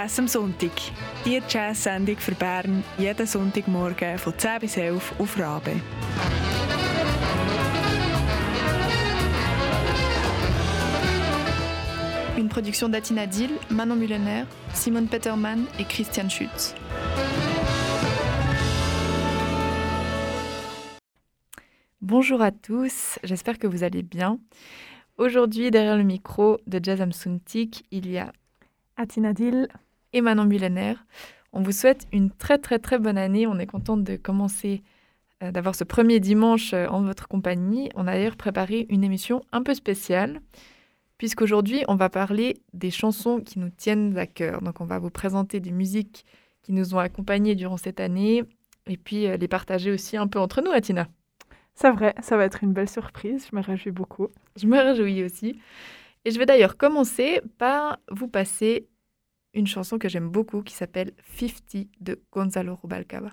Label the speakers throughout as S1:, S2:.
S1: Jazz am Sonntag. Die Jazz-Sendung für Bern jeden Sonntagmorgen von 10 bis 11 auf Rabe.
S2: Une production d'Atina Dill, Manon Mullener, Simone Peterman et Christian Schutz. Bonjour à tous, j'espère que vous allez bien. Aujourd'hui, derrière le micro de Jazz am Sonntag, il y a
S1: Atina Dill
S2: et Manon Mullener. On vous souhaite une très très très bonne année. On est contente de commencer, euh, d'avoir ce premier dimanche euh, en votre compagnie. On a d'ailleurs préparé une émission un peu spéciale, puisqu'aujourd'hui on va parler des chansons qui nous tiennent à cœur. Donc on va vous présenter des musiques qui nous ont accompagnés durant cette année, et puis euh, les partager aussi un peu entre nous, Atina.
S1: C'est vrai, ça va être une belle surprise. Je me réjouis beaucoup.
S2: Je me réjouis aussi. Et je vais d'ailleurs commencer par vous passer une chanson que j'aime beaucoup qui s'appelle 50 de Gonzalo Rubalcaba.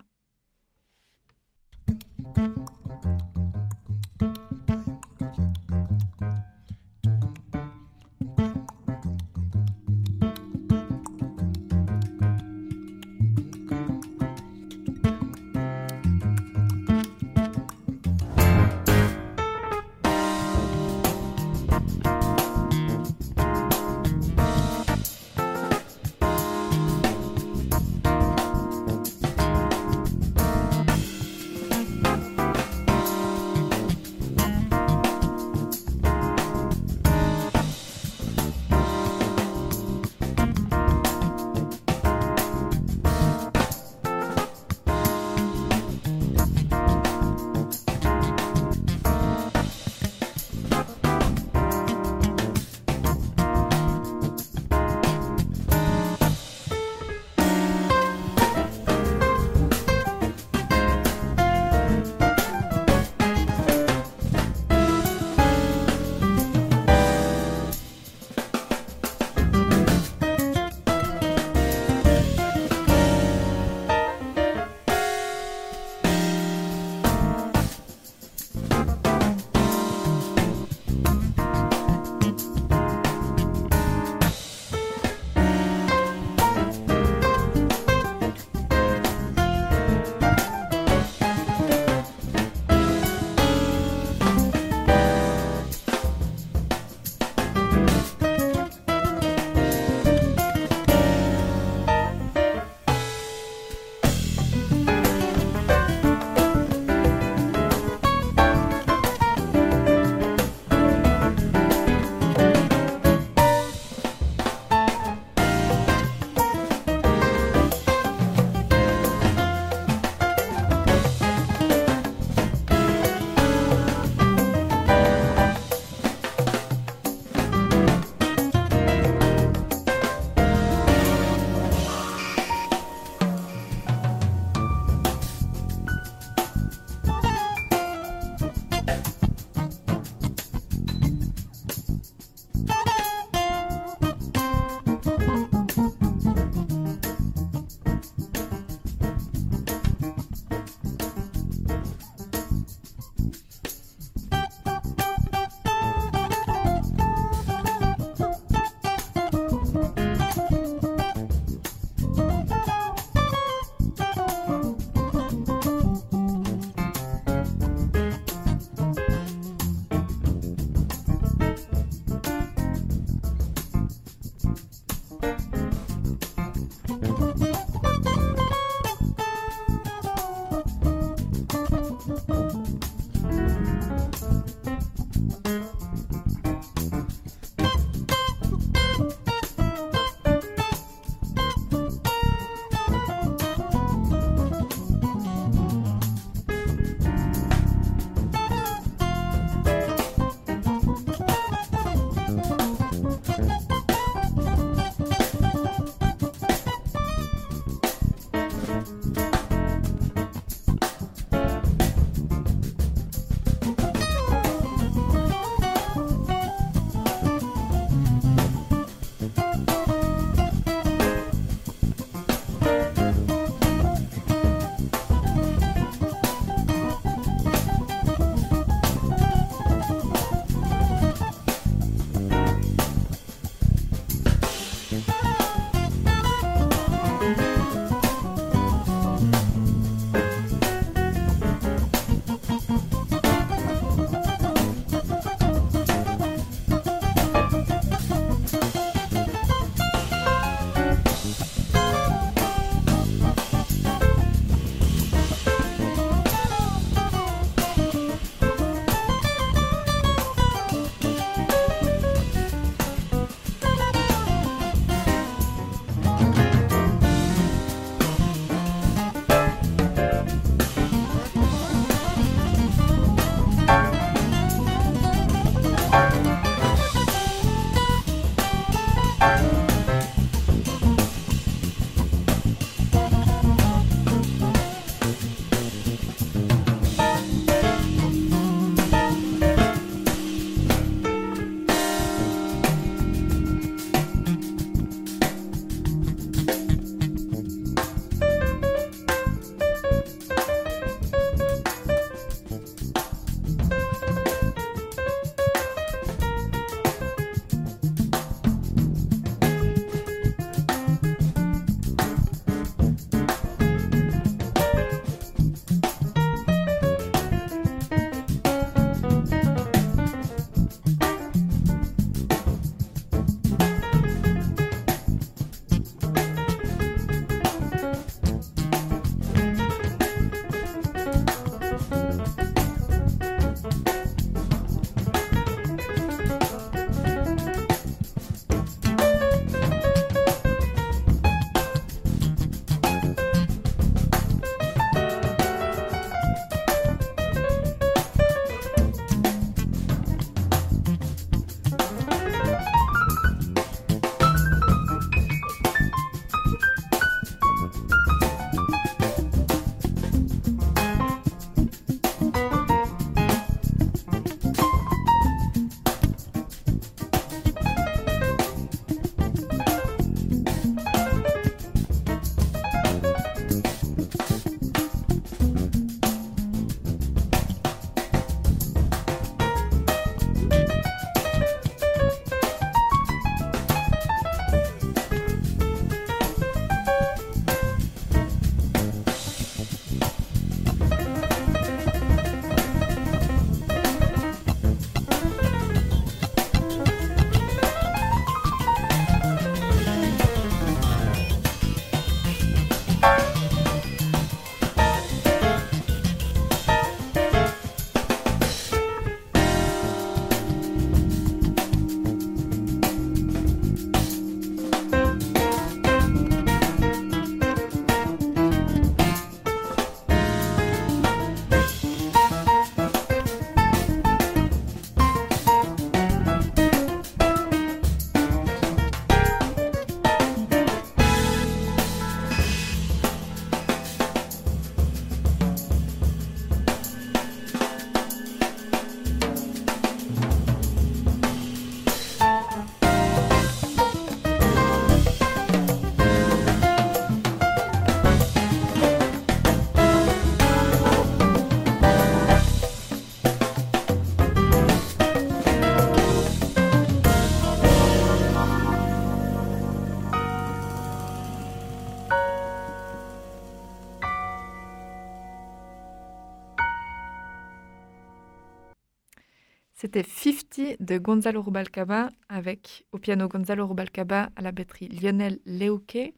S2: C'était 50 de Gonzalo Rubalcaba avec au piano Gonzalo Rubalcaba, à la batterie Lionel Leuque,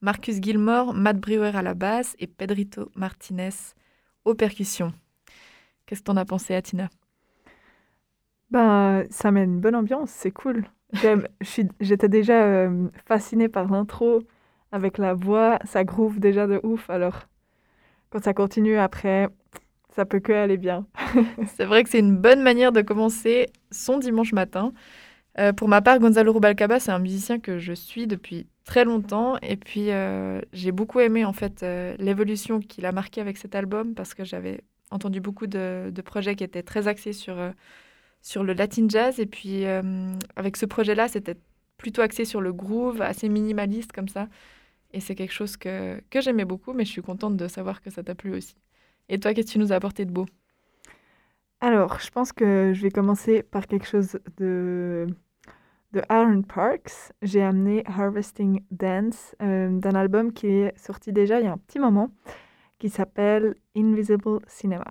S2: Marcus Gilmore, Matt Brewer à la basse et Pedrito Martinez aux percussions. Qu'est-ce que t'en as pensé, Atina?
S1: Ben, ça met une bonne ambiance, c'est cool. J'étais déjà euh, fascinée par l'intro avec la voix, ça groove déjà de ouf. Alors, quand ça continue après, ça peut que aller bien.
S2: c'est vrai que c'est une bonne manière de commencer son dimanche matin. Euh, pour ma part, Gonzalo Rubalcaba, c'est un musicien que je suis depuis très longtemps. Et puis, euh, j'ai beaucoup aimé en fait euh, l'évolution qu'il a marquée avec cet album parce que j'avais entendu beaucoup de, de, projets qui étaient très axés sur, sur le latin jazz. Et puis, avec ce projet-là, c'était plutôt axé sur le groove, assez minimaliste comme ça. Et c'est quelque chose que, que j'aimais beaucoup, mais je suis contente de savoir que ça t'a plu aussi. Et toi, qu'est-ce que tu nous as apporté de beau?
S1: Alors, je pense que je vais commencer par quelque chose de, de Aaron Parks. J'ai amené Harvesting Dance euh, d'un album qui est sorti déjà il y a un petit moment, qui s'appelle Invisible Cinema.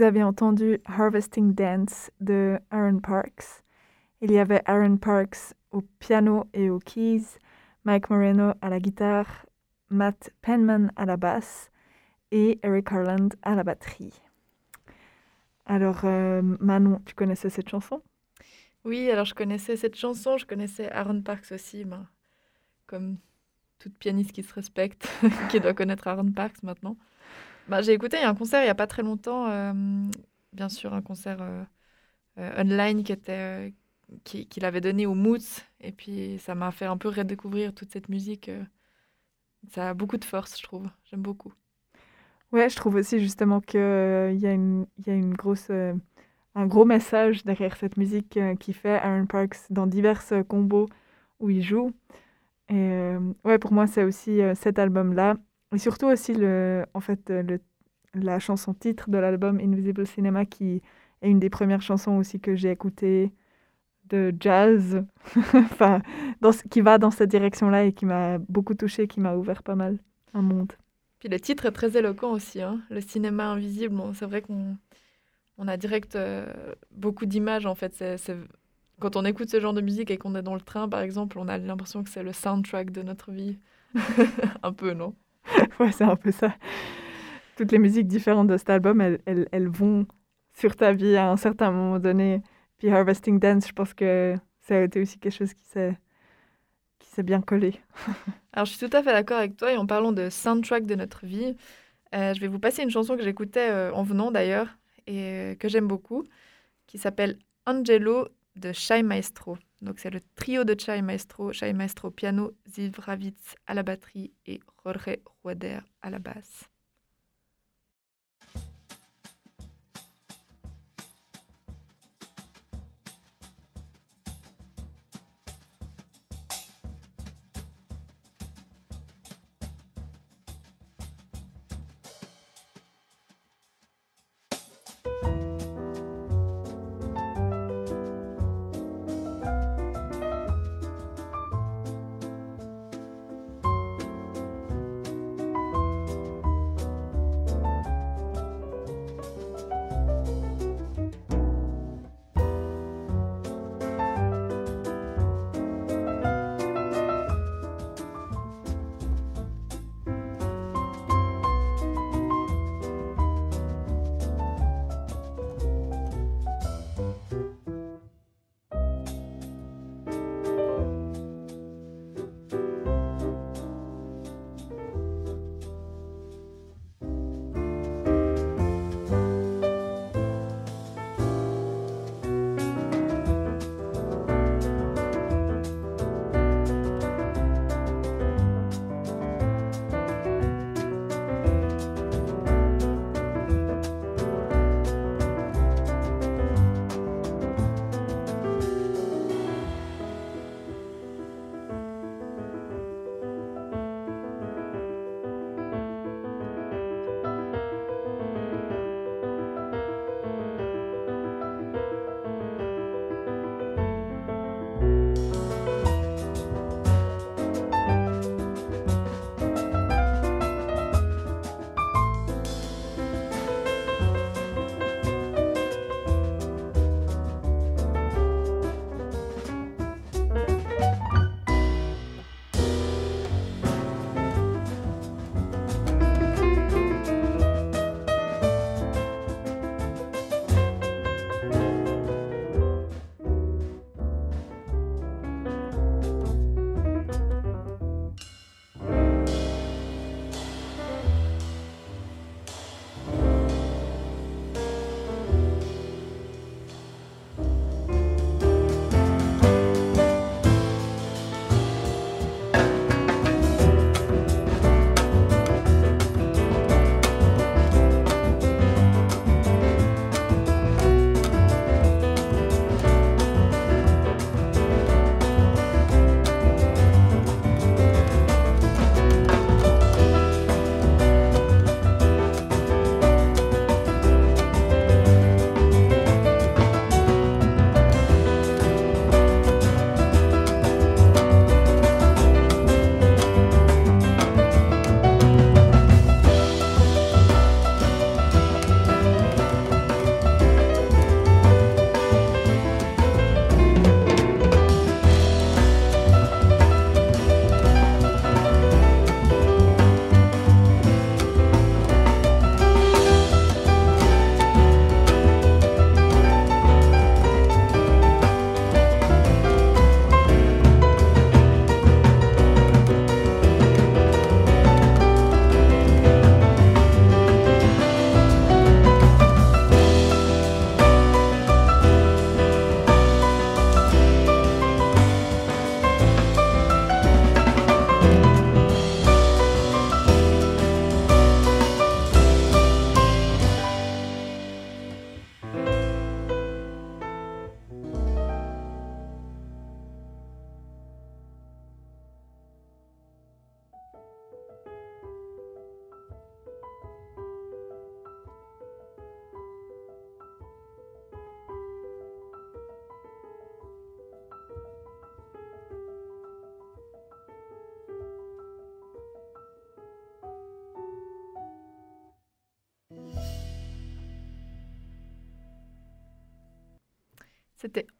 S1: Vous avez entendu Harvesting Dance de Aaron Parks. Il y avait Aaron Parks au piano et aux keys, Mike Moreno à la guitare, Matt Penman à la basse et Eric Harland à la batterie. Alors, euh, Manon, tu connaissais cette chanson?
S2: Oui, alors je connaissais cette chanson, je connaissais Aaron Parks aussi, ben, comme toute pianiste qui se respecte, qui doit connaître Aaron Parks maintenant. Ben, j'ai écouté un concert il n'y a pas très longtemps, euh, bien sûr, un concert euh, online qui était qu'il avait donné au Moots, et puis ça m'a fait un peu redécouvrir toute cette musique. Ça a beaucoup de force, je trouve. J'aime beaucoup.
S1: Ouais, je trouve aussi justement qu'il euh, y, a y a une grosse, euh, un gros message derrière cette musique euh, qui fait Aaron Parks dans divers combos où il joue. Et ouais, pour moi, c'est aussi cet album-là. Et surtout aussi, le, en fait, le, la chanson titre de l'album Invisible Cinema qui est une des premières chansons aussi que j'ai écoutées de jazz, enfin, qui va dans cette direction-là et qui m'a beaucoup touchée, qui m'a ouvert pas mal un monde.
S2: Puis le titre est très éloquent aussi, hein. le cinéma invisible. c'est vrai qu'on on a direct euh, beaucoup d'images en fait. C'est, Quand on écoute ce genre de musique et qu'on est dans le train, par exemple, on a l'impression que c'est le soundtrack de notre vie. un peu, non?
S1: Ouais, c'est un peu ça. Toutes les musiques différentes de cet album, elles, elles, vont sur ta vie à un certain moment donné. Puis Harvesting Dance, je pense que ça a été aussi quelque chose qui s'est c'est bien collé.
S2: Alors, je suis tout à fait d'accord avec toi. Et en parlant de soundtrack de notre vie, euh, je vais vous passer une chanson que j'écoutais euh, en venant d'ailleurs et euh, que j'aime beaucoup, qui s'appelle Angelo de Chai Maestro. Donc, c'est le trio de Chai Maestro, Chai Maestro piano, Ziv Ravitz à la batterie et Jorge Rueder à la basse.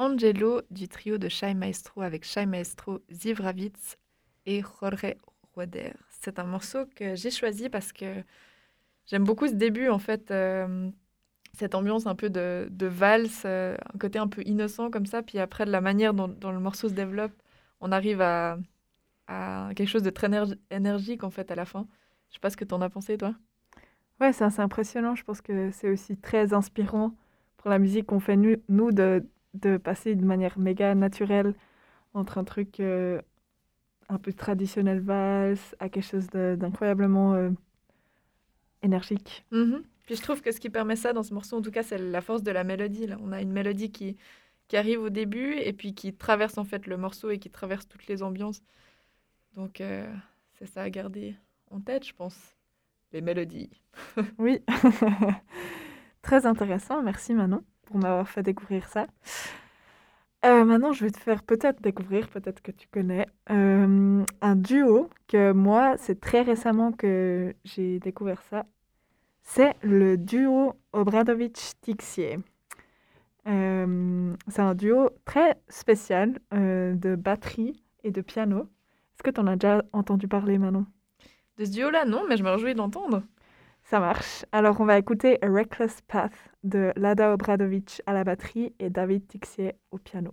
S2: Angelo du trio de Shai Maestro avec Shai Maestro, Ziv Ravitz et Jorge Roder. C'est un morceau que j'ai choisi parce que j'aime beaucoup ce début, en fait, euh, cette ambiance un peu de, valse, euh, un côté un peu innocent comme ça, puis après, de la manière dont, le morceau se développe, on arrive à, quelque chose de très énergique, en fait, à la fin. Je sais pas ce que tu en as pensé, toi
S1: Ouais, c'est assez impressionnant. Je pense que c'est aussi très inspirant pour la musique qu'on fait nous de, de passer de manière méga naturelle entre un truc euh, un peu traditionnel valse à quelque chose d'incroyablement euh, énergique.
S2: Mhm. Puis je trouve que ce qui permet ça dans ce morceau, en tout cas, c'est la force de la mélodie. Là. On a une mélodie qui, qui arrive au début et puis qui traverse en fait le morceau et qui traverse toutes les ambiances. Donc euh, c'est ça à garder en tête, je pense. Les mélodies.
S1: Oui, très intéressant. Merci Manon pour m'avoir fait découvrir ça. Euh, maintenant, je vais te faire peut-être découvrir, peut-être que tu connais, euh, un duo que moi, c'est très récemment que j'ai découvert ça. C'est le duo Obradovic-Tixier. Euh, c'est un duo très spécial de batterie et de piano. Est-ce que tu en as déjà entendu parler, Manon?
S2: De ce duo-là, non, mais je me réjouis d'entendre.
S1: Ça marche. Alors, on va écouter Reckless Path de Lada Obradovic à la batterie et David Tixier au piano.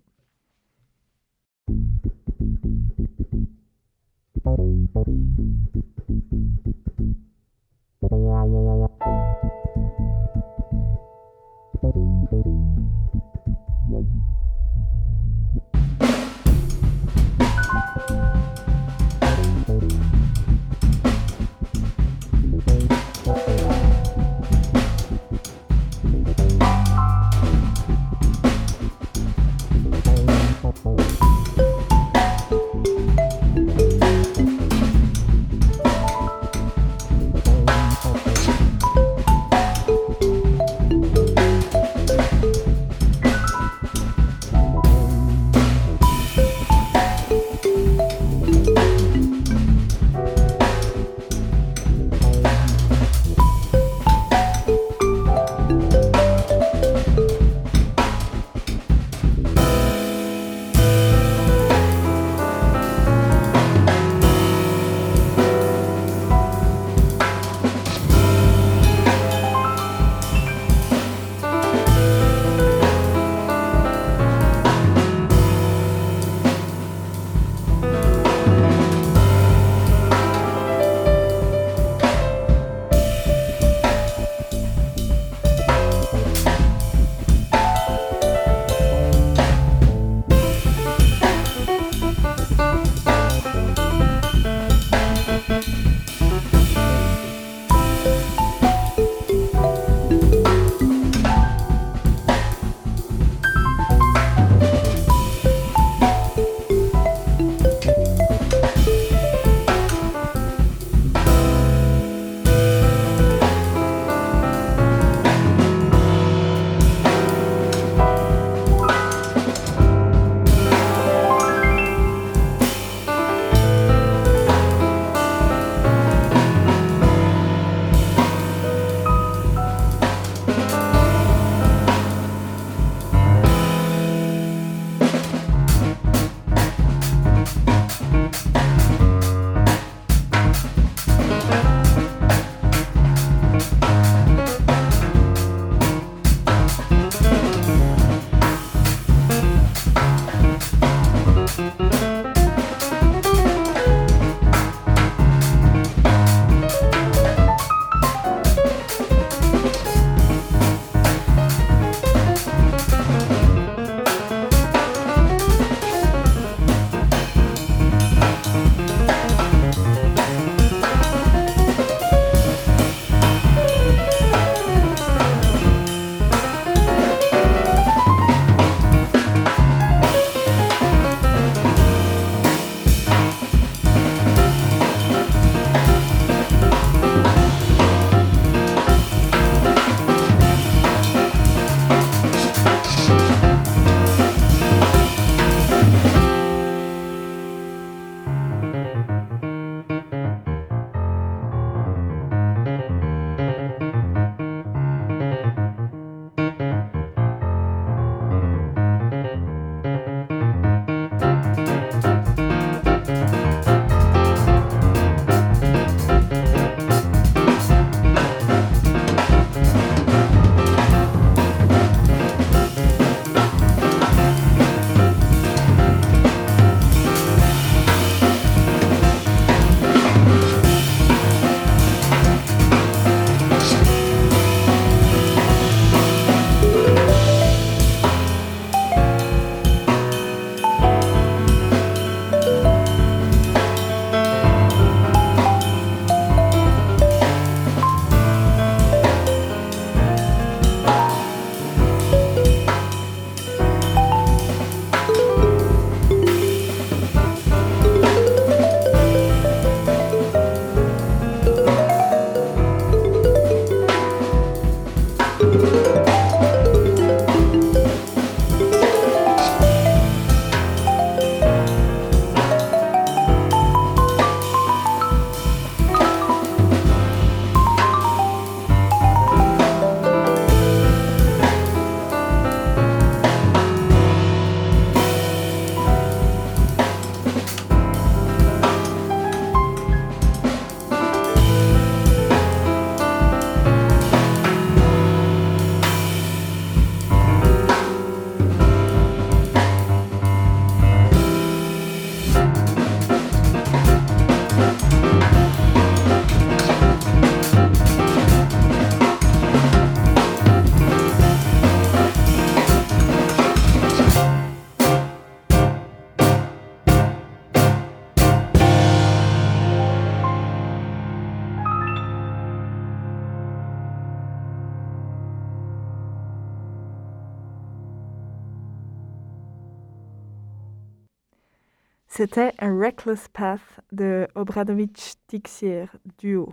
S1: C'était un Reckless Path de Obradovic Tixier duo.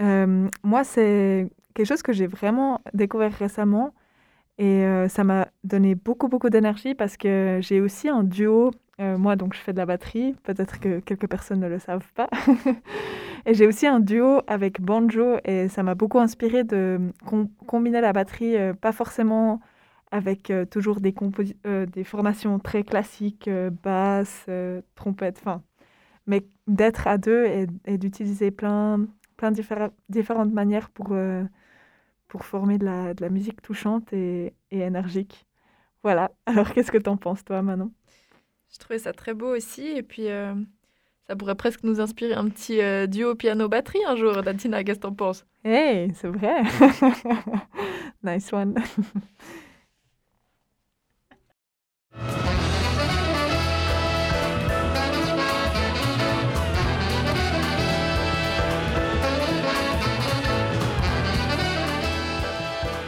S1: Euh, moi, c'est quelque chose que j'ai vraiment découvert récemment et euh, ça m'a donné beaucoup, beaucoup d'énergie parce que j'ai aussi un duo. Euh, moi, donc, je fais de la batterie. Peut-être que quelques personnes ne le savent pas. et j'ai aussi un duo avec banjo et ça m'a beaucoup inspiré de combiner la batterie, pas forcément avec toujours des, des formations très classiques, basse, trompette, enfin, mais d'être à deux et, d'utiliser plein, plein de différentes manières pour, pour former de la, de la, musique touchante et, et énergique. Voilà. Alors, qu'est-ce que tu en penses, toi, Manon?
S2: Je trouvais ça très beau aussi. Et puis, ça pourrait presque nous inspirer un petit duo piano-batterie un jour. Datina, qu'est-ce que t'en penses?
S1: Hey, c'est vrai. nice one.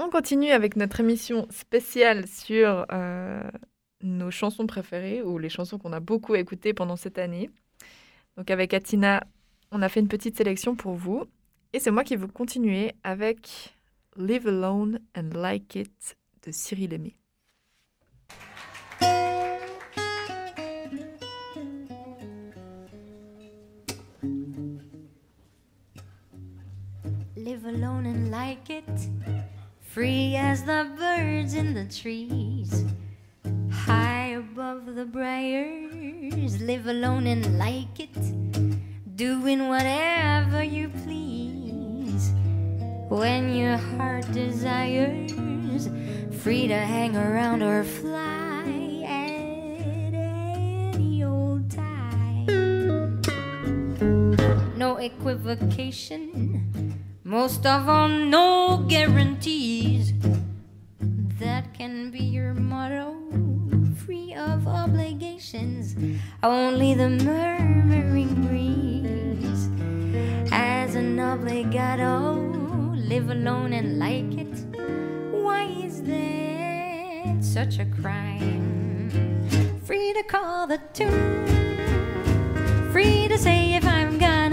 S2: On continue avec notre émission spéciale sur euh, nos chansons préférées ou les chansons qu'on a beaucoup écoutées pendant cette année. Donc avec Atina, on a fait une petite sélection pour vous. Et c'est moi qui vais continuer avec Live Alone and Like It de Cyril Aimé.
S3: Live alone and like it, free as the birds in the trees, high above the briars. Live alone and like it, doing whatever you please. When your heart desires free to hang around or fly at any old time. No equivocation, most of all, no guarantees. That can be your motto, free of obligations. Only the murmuring breeze as an obligato. Live alone and like it why is that such a crime? Free to call the tune, free to say if I'm gonna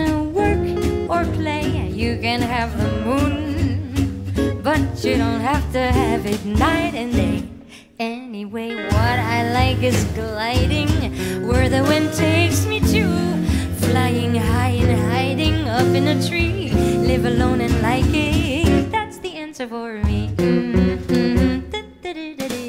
S3: can have the moon, but you don't have to have it night and day. Anyway, what I like is gliding where the wind takes me to, flying high and hiding up in a tree. Live alone and like it, that's the answer for me. Mm. can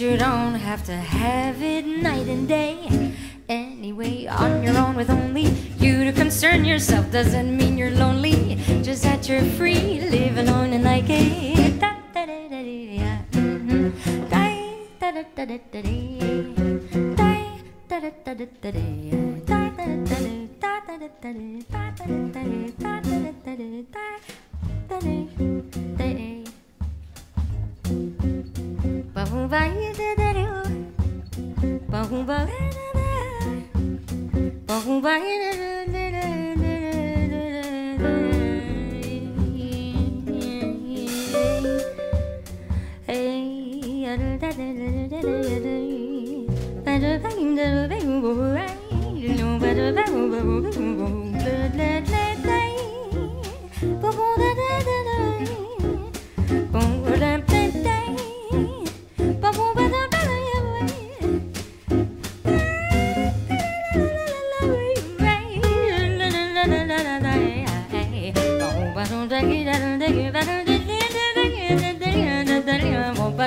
S3: you don't have to have it night and day. Anyway, on your own with only you to concern yourself doesn't mean you're lonely. Just that you're free, live alone and like it. Mhm. Barumba idadaro, barumba idadaro, barumba idadaro. Boom,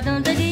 S3: dans le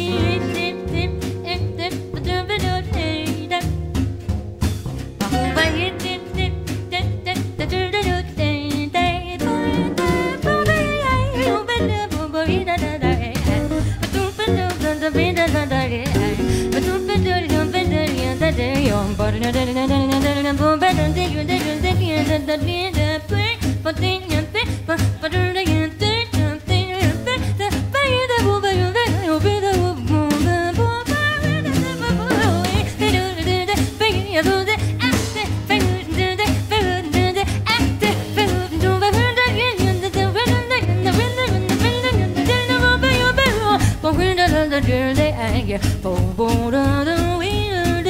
S3: the jersey I get. Boom, boom, da, da, we
S2: are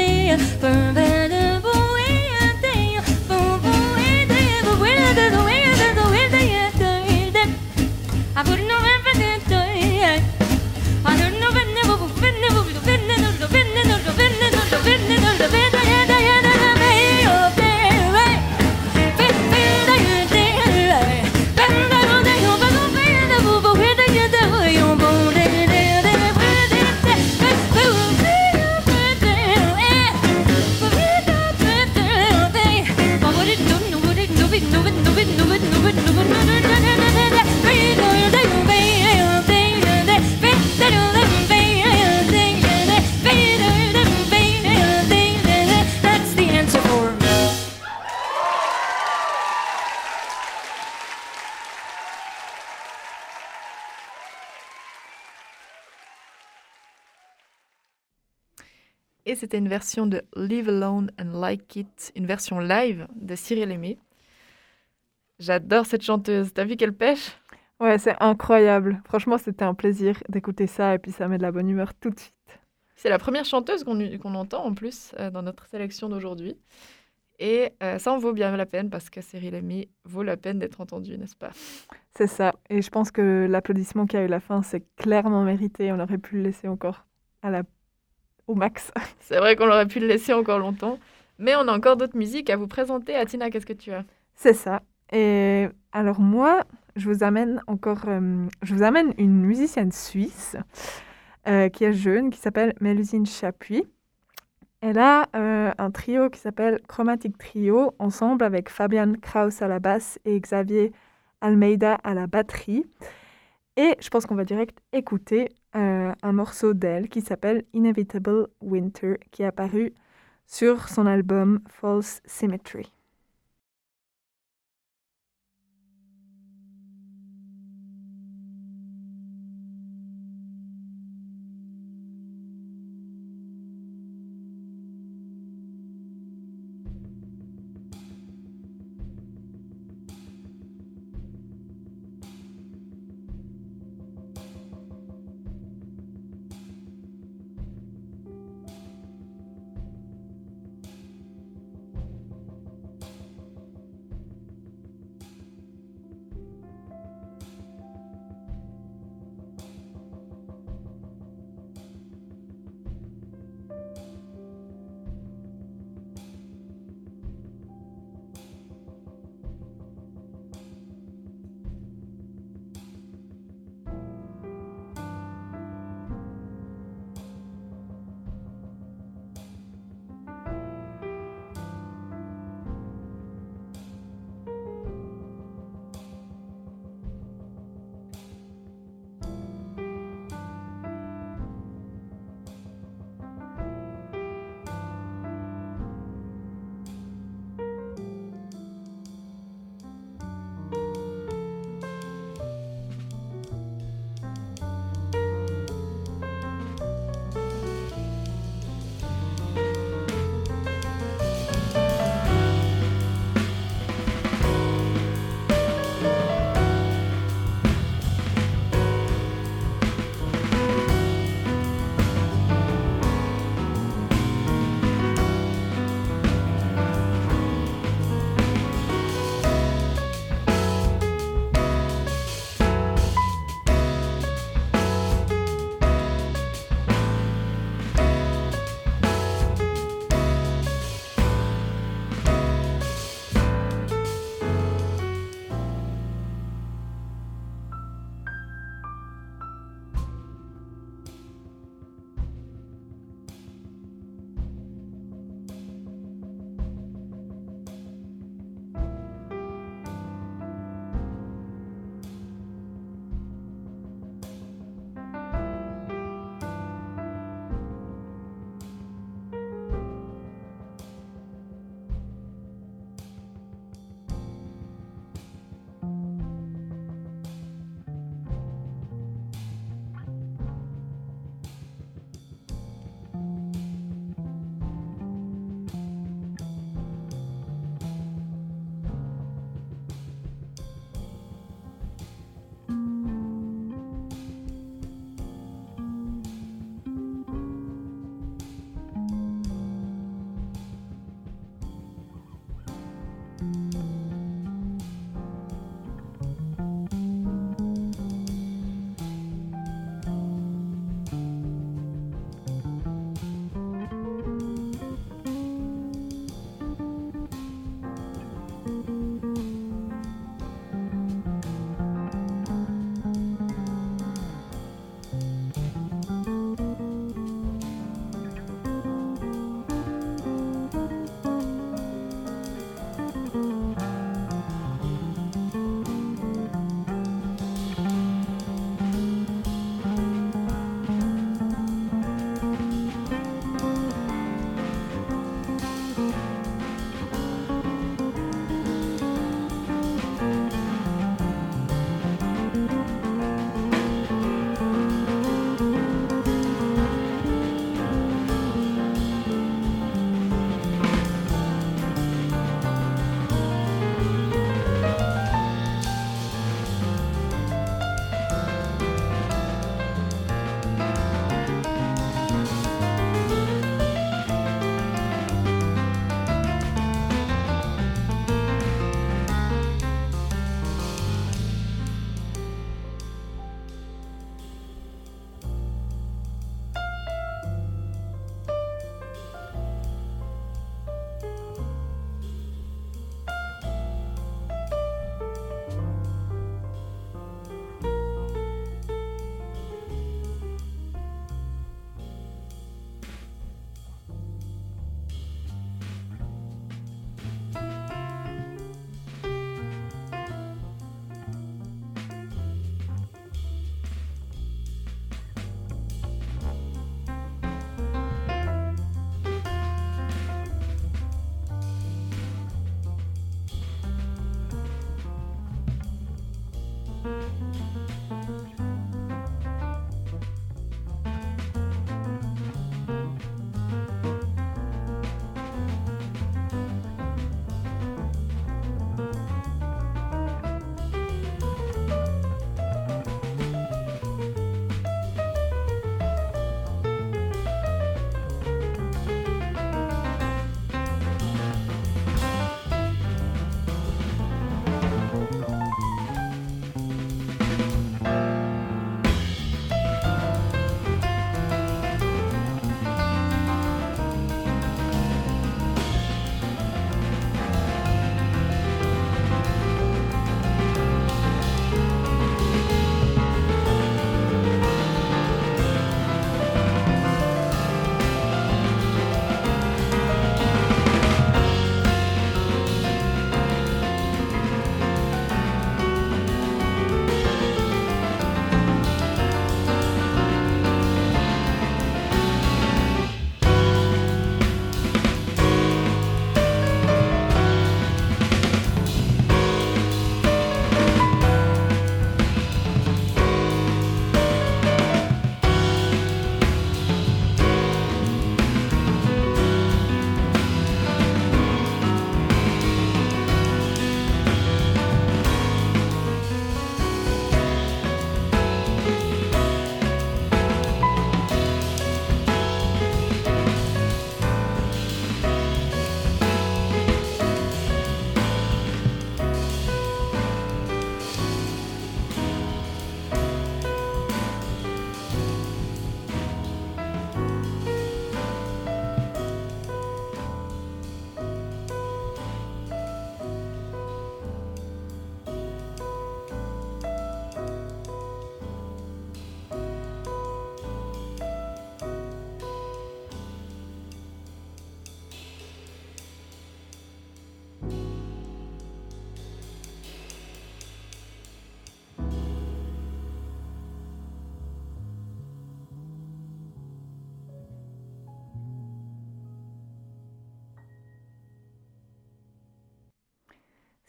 S2: c'était une version de Live Alone and Like It, une version live de Cyril Aimé. J'adore cette chanteuse. T'as vu quelle pêche?
S1: Ouais, c'est incroyable. Franchement, c'était un plaisir d'écouter ça et puis ça met de la bonne humeur tout de suite.
S2: C'est la première chanteuse qu'on entend en plus euh, dans notre sélection d'aujourd'hui. Et euh, ça en vaut bien la peine parce que Cyril Aimé vaut la peine d'être entendu, n'est-ce pas?
S1: C'est ça. Et je pense que l'applaudissement qu'il y a eu à la fin, c'est clairement mérité. On aurait pu le laisser encore à la... au max.
S2: C'est vrai qu'on aurait pu le laisser encore longtemps. Mais on a encore d'autres musiques à vous présenter. Atina, qu'est-ce que tu as?
S1: C'est ça. Et alors moi, je vous amène encore, euh, je vous amène une musicienne suisse euh, qui est jeune, qui s'appelle Mélusine Chapuis. Elle a euh, un trio qui s'appelle Chromatic Trio, ensemble avec Fabian Kraus à la basse et Xavier Almeida à la batterie. Et je pense qu'on va direct écouter euh, un morceau d'elle qui s'appelle Inevitable Winter, qui est apparu sur son album False Symmetry.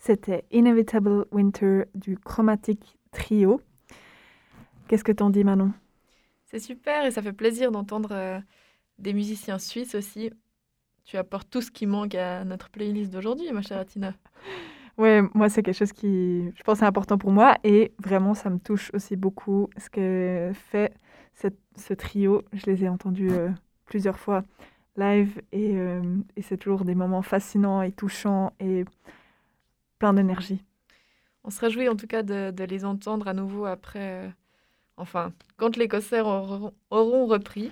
S1: C'était Inevitable Winter du Chromatic Trio. Qu'est-ce que t'en dis, Manon?
S2: C'est super et ça fait plaisir d'entendre euh, des musiciens suisses aussi. Tu apportes tout ce qui manque à notre playlist d'aujourd'hui, ma chère Atina.
S1: Ouais, moi, c'est quelque chose qui, je pense, est important pour moi. Et vraiment, ça me touche aussi beaucoup ce que fait cette- ce trio. Je les ai entendus euh, plusieurs fois live et, euh, et c'est toujours des moments fascinants et touchants et plein d'énergie.
S2: On se réjouit en tout cas de, de les entendre à nouveau après, euh, enfin, quand les concerts auront, auront repris.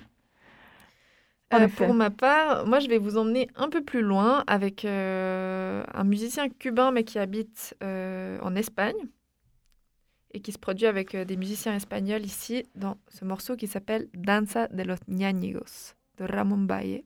S2: Euh, pour ma part, moi je vais vous emmener un peu plus loin avec euh, un musicien cubain mais qui habite euh, en Espagne et qui se produit avec des musiciens espagnols ici dans ce morceau qui s'appelle Danza de los Ñáñigos de Ramón Valle.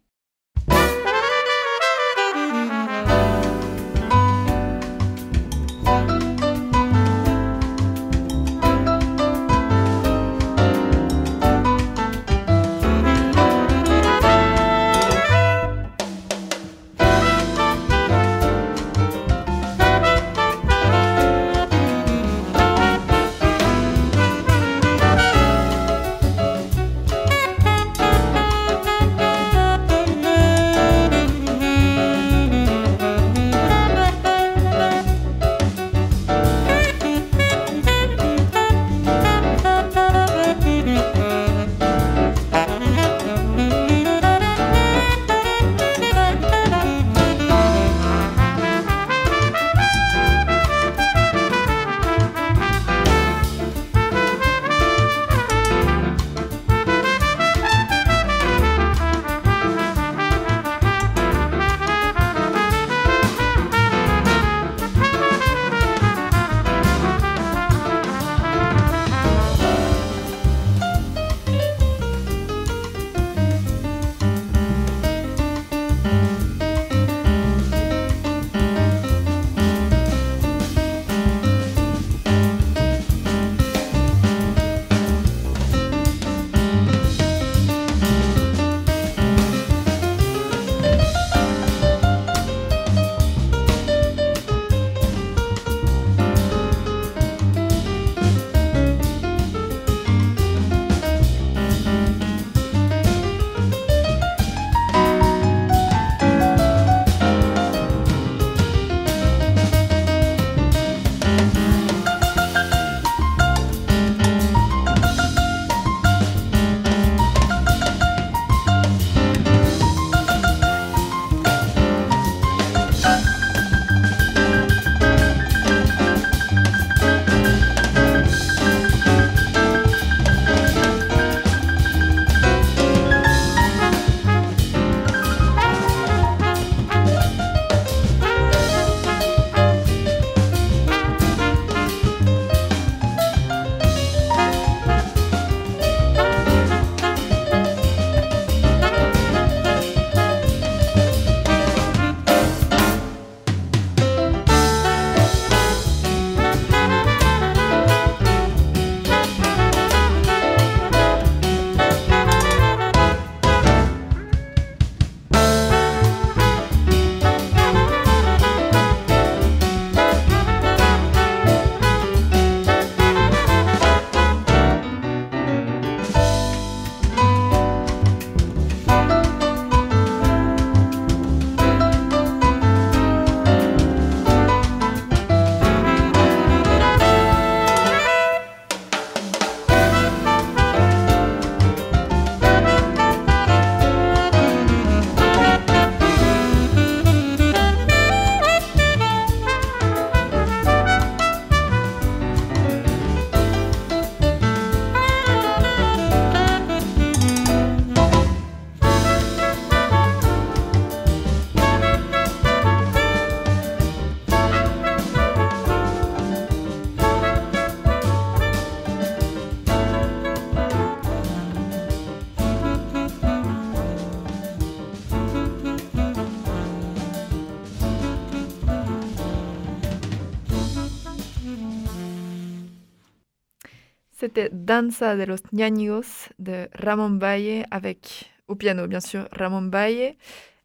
S2: C'était Danza de los Ñañigos de Ramón Valle avec au piano bien sûr Ramón Valle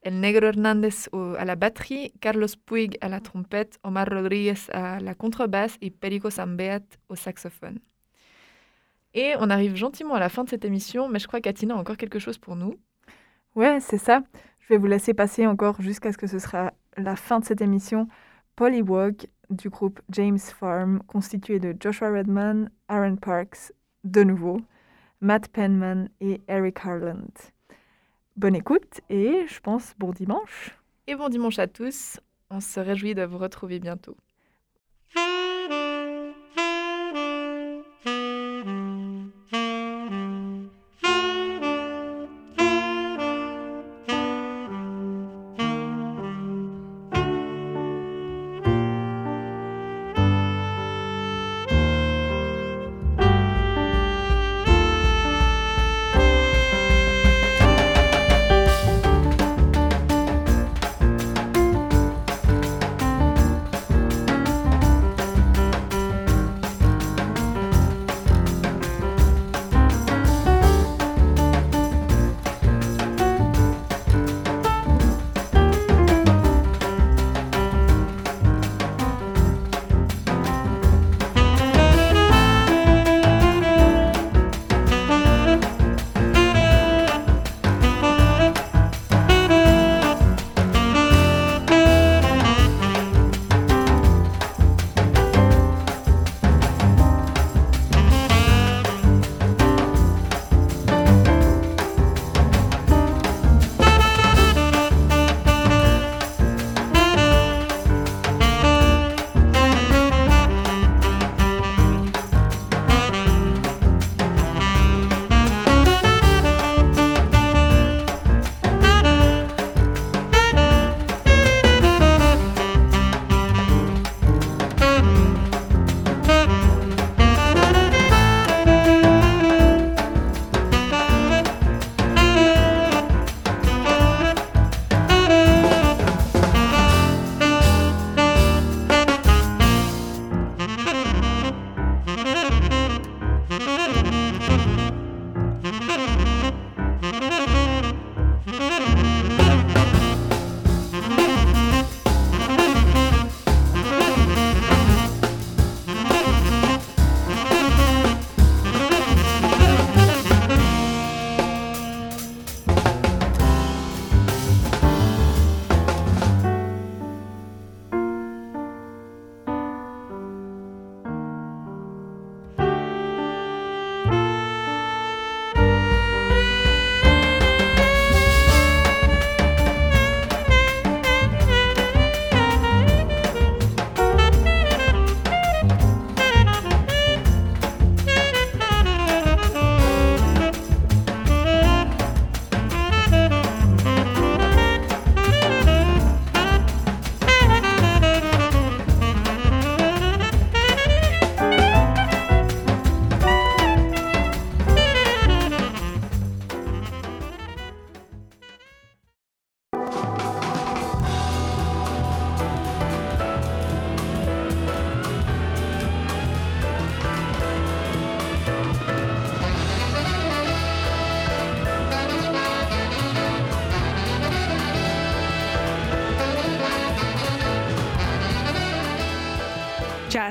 S2: El Negro Hernandez au- à la batterie, Carlos Puig à la trompette, Omar Rodriguez à la contrebasse et Perico Sambeat au saxophone. Et on arrive gentiment à la fin de cette émission, mais je crois qu'Atina a encore quelque chose pour nous.
S1: Ouais, c'est ça. Je vais vous laisser passer encore jusqu'à ce que ce sera la fin de cette émission. Polywog du groupe James Farm, constitué de Joshua Redman, Aaron Parks, de nouveau, Matt Penman et Eric Harland. Bonne écoute et je pense bon dimanche.
S2: Et bon dimanche à tous, on se réjouit de vous retrouver bientôt.